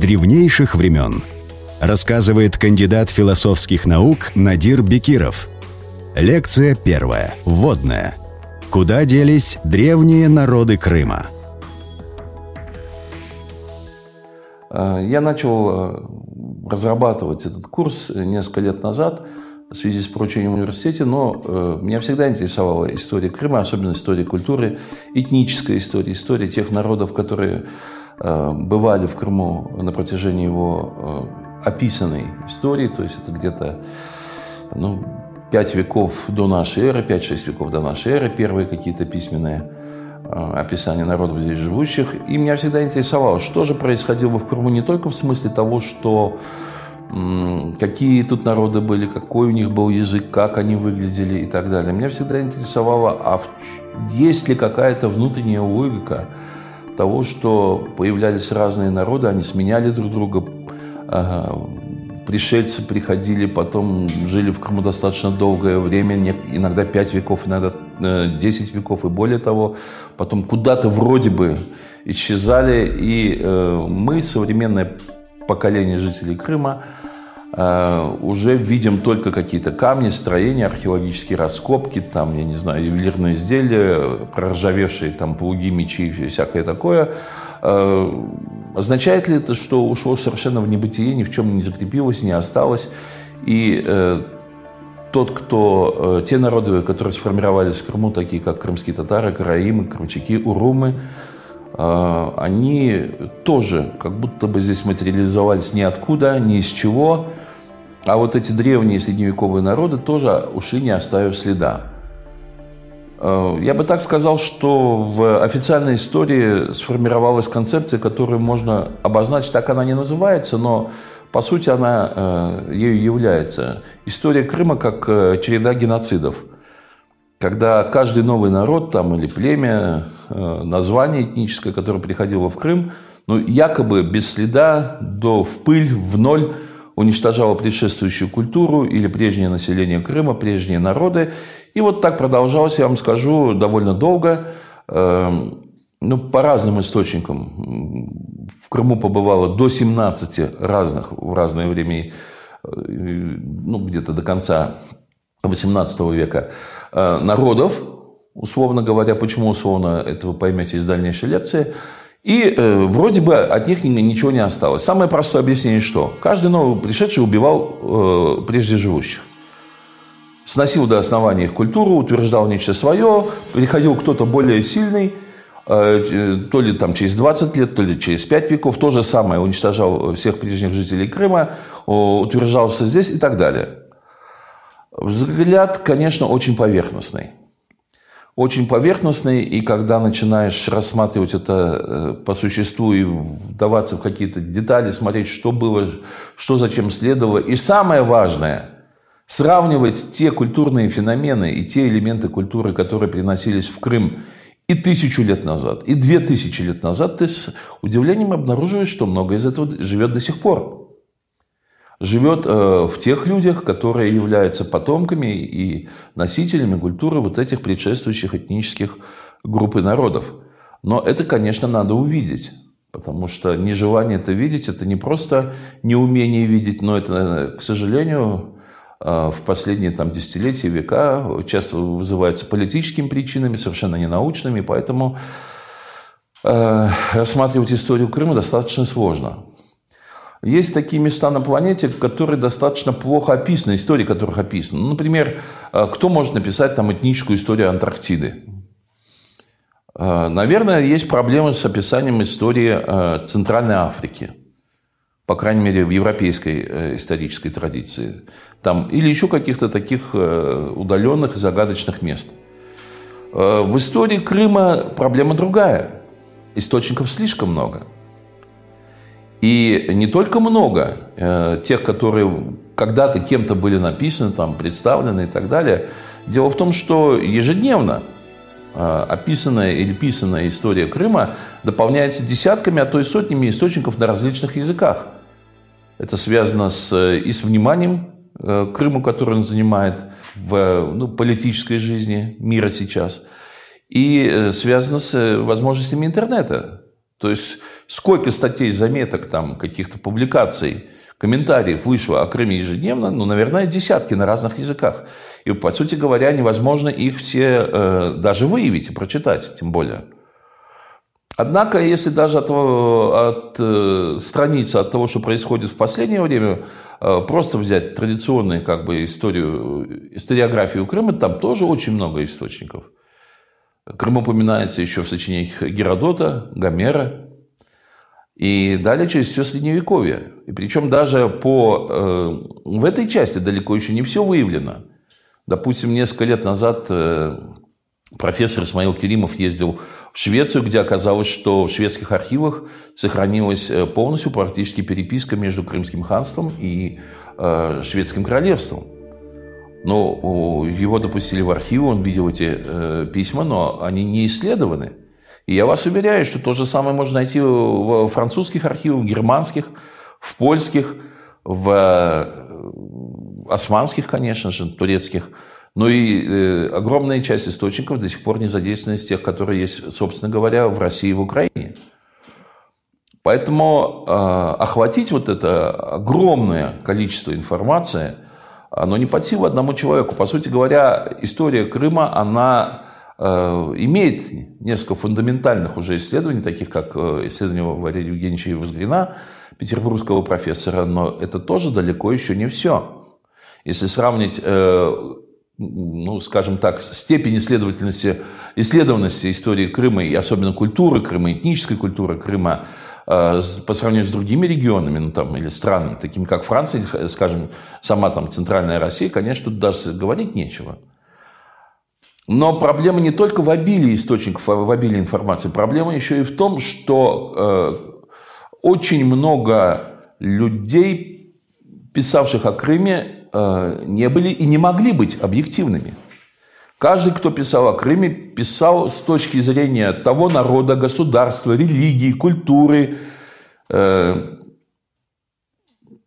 древнейших времен, рассказывает кандидат философских наук Надир Бекиров. Лекция первая. Вводная. Куда делись древние народы Крыма? Э, я начал э, разрабатывать этот курс несколько лет назад в связи с поручением в университете, но э, меня всегда интересовала история Крыма, особенно история культуры, этническая история, история тех народов, которые Э, бывали в Крыму на протяжении его э, описанной истории, то есть это где-то ну, 5 веков до нашей эры, 5-6 веков до нашей эры, первые какие-то письменные э, описания народов здесь живущих. И меня всегда интересовало, что же происходило в Крыму не только в смысле того, что какие тут народы были, какой у них был язык, как они выглядели и так далее. Меня всегда интересовало, а есть ли какая-то внутренняя логика – того, что появлялись разные народы, они сменяли друг друга, пришельцы приходили, потом жили в Крыму достаточно долгое время, иногда 5 веков, иногда 10 э, веков и более того, потом куда-то вроде бы исчезали, и э, мы, современное поколение жителей Крыма, Э, уже видим только какие-то камни, строения, археологические раскопки, там, я не знаю, ювелирные изделия, проржавевшие там плуги, мечи и всякое такое. Э, означает ли это, что ушло совершенно в небытие, ни в чем не закрепилось, не осталось? И э, тот, кто, те народы, которые сформировались в Крыму, такие как крымские татары, караимы, крымчаки, урумы, они тоже как будто бы здесь материализовались ниоткуда, ни из чего – а вот эти древние средневековые народы тоже ушли, не оставив следа. Э, я бы так сказал, что в официальной истории сформировалась концепция, которую можно обозначить, так она не называется, но по сути она э, ею является. История Крыма как э, череда геноцидов. Когда каждый новый народ там, или племя, название этническое, которое приходило в Крым, ну, якобы без следа, до, в пыль, в ноль – уничтожала предшествующую культуру или прежнее население Крыма, прежние народы. И вот так продолжалось, я вам скажу, довольно долго. Эм, ну, по разным источникам. В Крыму побывало до 17 разных в разное время, э, ну, где-то до конца XVIII века, э, народов, условно говоря. Почему условно, это вы поймете из дальнейшей лекции – и э, вроде бы от них ничего не осталось. Самое простое объяснение что? Каждый новый пришедший убивал э, прежде живущих. Сносил до основания их культуру, утверждал нечто свое, приходил кто-то более сильный, э, то ли там через 20 лет, то ли через 5 веков, то же самое, уничтожал всех прежних жителей Крыма, утверждался здесь и так далее. Взгляд, конечно, очень поверхностный очень поверхностный, и когда начинаешь рассматривать это э, по существу и вдаваться в какие-то детали, смотреть, что было, что зачем следовало, и самое важное – сравнивать те культурные феномены и те элементы культуры, которые приносились в Крым и тысячу лет назад, и две тысячи лет назад, ты с удивлением обнаруживаешь, что многое из этого живет до сих пор живет э, в тех людях, которые являются потомками и носителями культуры вот этих предшествующих этнических групп и народов. Но это, конечно, надо увидеть. Потому что нежелание это видеть, это не просто неумение видеть, но это, к сожалению, э, в последние там, десятилетия, века часто вызывается политическими причинами, совершенно не научными. Поэтому э, рассматривать историю Крыма достаточно сложно. Есть такие места на планете, которые достаточно плохо описаны, истории которых описаны. Ну, например, э, кто может написать там этническую историю Антарктиды? Э, наверное, есть проблемы с описанием истории э, Центральной Африки. По крайней мере, в европейской исторической традиции. Там, или еще каких-то таких удаленных и загадочных мест. В истории Крыма проблема другая. Источников слишком много – и не только много э, тех, которые когда-то кем-то были написаны, там, представлены и так далее. Дело в том, что ежедневно э, описанная или писанная история Крыма дополняется десятками, а то и сотнями источников на различных языках. Это связано с, и с вниманием э, к Крыму, который он занимает в ну, политической жизни мира сейчас, и связано с возможностями интернета. То есть сколько статей, заметок, там, каких-то публикаций, комментариев вышло о Крыме ежедневно, ну, наверное, десятки на разных языках. И, по сути говоря, невозможно их все э, даже выявить и прочитать, тем более. Однако, если даже от, от э, страницы, от того, что происходит в последнее время, э, просто взять традиционную как бы, историю, историографию Крыма, там тоже очень много источников. Крым упоминается еще в сочинениях Геродота, Гомера, и далее через все Средневековье. И причем даже по, э, в этой части далеко еще не все выявлено. Допустим, несколько лет назад э, профессор Исмаил Керимов ездил в Швецию, где оказалось, что в шведских архивах сохранилась э, полностью практически переписка между Крымским ханством и э, Шведским королевством. Но его допустили в архив, он видел эти э, письма, но они не исследованы. И я вас уверяю, что то же самое можно найти в французских архивах, в германских, в польских, в э, османских, конечно же, турецких – но ну и э, огромная часть источников до сих пор не задействована из тех, которые есть, собственно говоря, в России и в Украине. Поэтому э, охватить вот это огромное количество информации, оно не под силу одному человеку. По сути говоря, история Крыма, она имеет несколько фундаментальных уже исследований, таких как э, исследование Валерия Евгеньевича Возгрина, петербургского профессора, но это тоже далеко еще не все. Если сравнить э, ну, скажем так, степень исследовательности, исследованности истории Крыма и особенно культуры Крыма, этнической культуры Крыма э, по сравнению с другими регионами, ну, там, или странами, такими как Франция, скажем, сама там центральная Россия, конечно, тут даже говорить нечего. Но проблема не только в обилии источников, в обилии информации. Проблема еще и в том, что э, очень много людей, писавших о Крыме, Э, не были и не могли быть объективными. Каждый, кто писал о Крыме, писал с точки зрения того народа, государства, религии, культуры, э,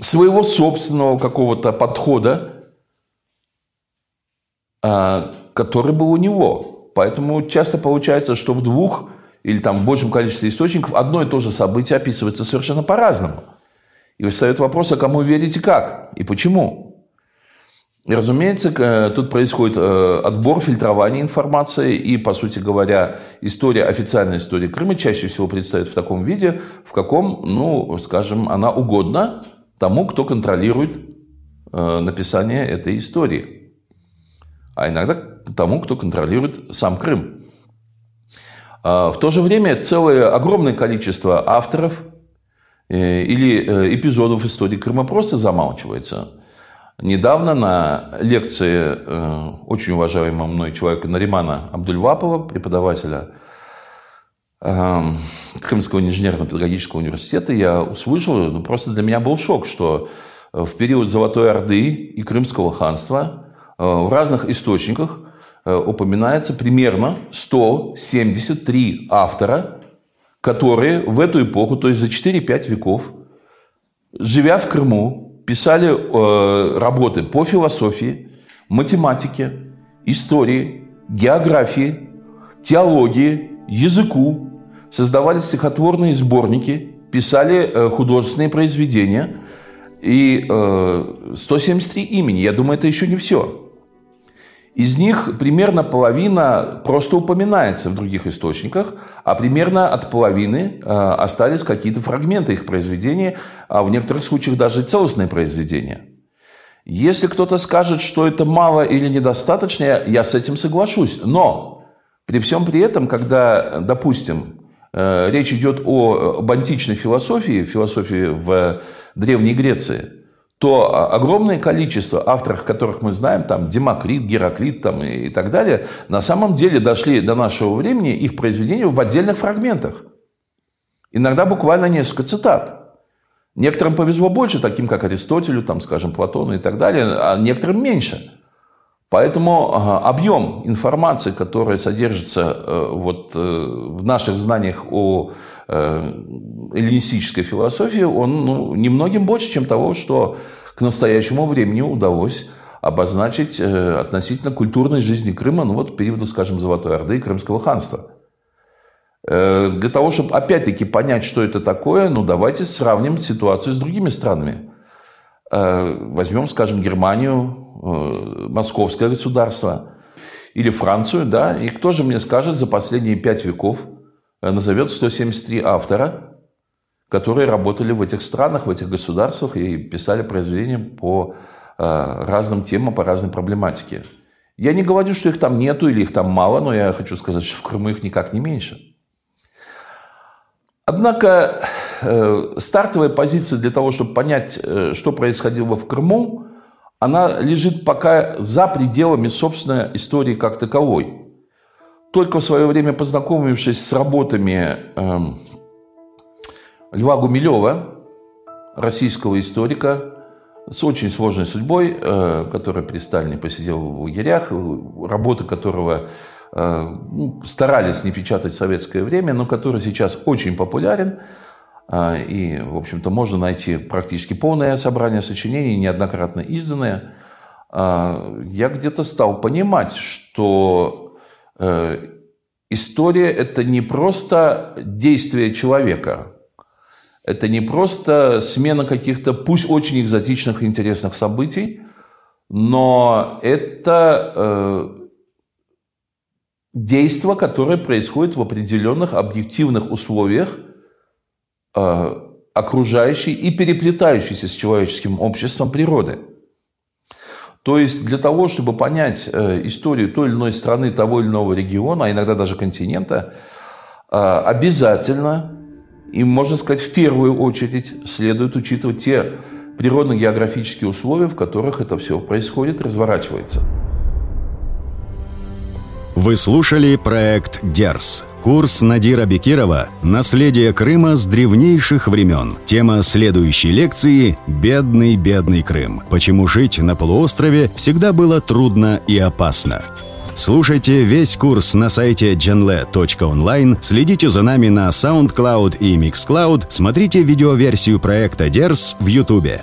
своего собственного какого-то подхода, который был у него. Поэтому часто получается, что в двух или там в большем количестве источников одно и то же событие описывается совершенно по-разному. И встает вопрос, а кому верить и как, и почему. И, разумеется, тут происходит э, отбор, фильтрование информации, и, по сути говоря, история, официальная история Крыма чаще всего предстоит в таком виде, в каком, ну, скажем, она угодна тому, кто контролирует э, написание этой истории. А иногда тому, кто контролирует сам Крым. А, в то же время целое огромное количество авторов э, или эпизодов истории Крыма просто замалчивается – Недавно на лекции э, очень уважаемого мной человека Наримана Абдульвапова, преподавателя э, Крымского инженерно-педагогического университета, я услышал, ну, просто для меня был шок, что в период Золотой Орды и Крымского ханства э, в разных источниках упоминается примерно 173 автора, которые в эту эпоху, то есть за 4-5 веков, живя в Крыму, писали э, работы по философии, математике, истории, географии, теологии, языку, создавали стихотворные сборники, писали э, художественные произведения. И э, 173 имени, я думаю, это еще не все. Из них примерно половина просто упоминается в других источниках, а примерно от половины э, остались какие-то фрагменты их произведения, а в некоторых случаях даже целостные произведения. Если кто-то скажет, что это мало или недостаточно, я с этим соглашусь. Но при всем при этом, когда, допустим, э, речь идет о античной философии, философии в Древней Греции – то огромное количество авторов, которых мы знаем, там Демокрит, Гераклит там, и так далее, на самом деле дошли до нашего времени их произведения в отдельных фрагментах. Иногда буквально несколько цитат. Некоторым повезло больше, таким как Аристотелю, там, скажем, Платону и так далее, а некоторым меньше. Поэтому объем информации, которая содержится э, вот э, в наших знаниях о Э, эллинистической философии, он ну, немногим больше, чем того, что к настоящему времени удалось обозначить относительно культурной жизни Крыма, ну вот периода, скажем, Золотой Орды и Крымского ханства. Для того, чтобы опять-таки понять, что это такое, ну давайте сравним ситуацию с другими странами. Возьмем, скажем, Германию, московское государство или Францию, да, и кто же мне скажет за последние пять веков, назовет 173 автора, которые работали в этих странах, в этих государствах и писали произведения по разным темам, по разной проблематике. Я не говорю, что их там нету или их там мало, но я хочу сказать, что в Крыму их никак не меньше. Однако э, стартовая позиция для того, чтобы понять, э, что происходило в Крыму, она лежит пока за пределами, собственно, истории как таковой. Только в свое время познакомившись с работами э, Льва Гумилева, российского историка, с очень сложной судьбой, э, который при Сталине посидел в лагерях, работы которого Э, ну, старались не печатать в советское время, но который сейчас очень популярен. Э, и, в общем-то, можно найти практически полное собрание сочинений, неоднократно изданное. Э, я где-то стал понимать, что история – это не просто действие человека, это не просто смена каких-то, пусть очень экзотичных и интересных событий, но это действо, которое происходит в определенных объективных условиях э, окружающей и переплетающейся с человеческим обществом природы. То есть для того, чтобы понять э, историю той или иной страны, того или иного региона, а иногда даже континента, э, обязательно, и можно сказать в первую очередь, следует учитывать те природно-географические условия, в которых это все происходит, разворачивается. Вы слушали проект «Дерс». Курс Надира Бекирова «Наследие Крыма с древнейших времен». Тема следующей лекции «Бедный, бедный Крым. Почему жить на полуострове всегда было трудно и опасно». Слушайте весь курс на сайте genle.online, следите за нами на SoundCloud и MixCloud, смотрите видеоверсию проекта «Дерс» в YouTube.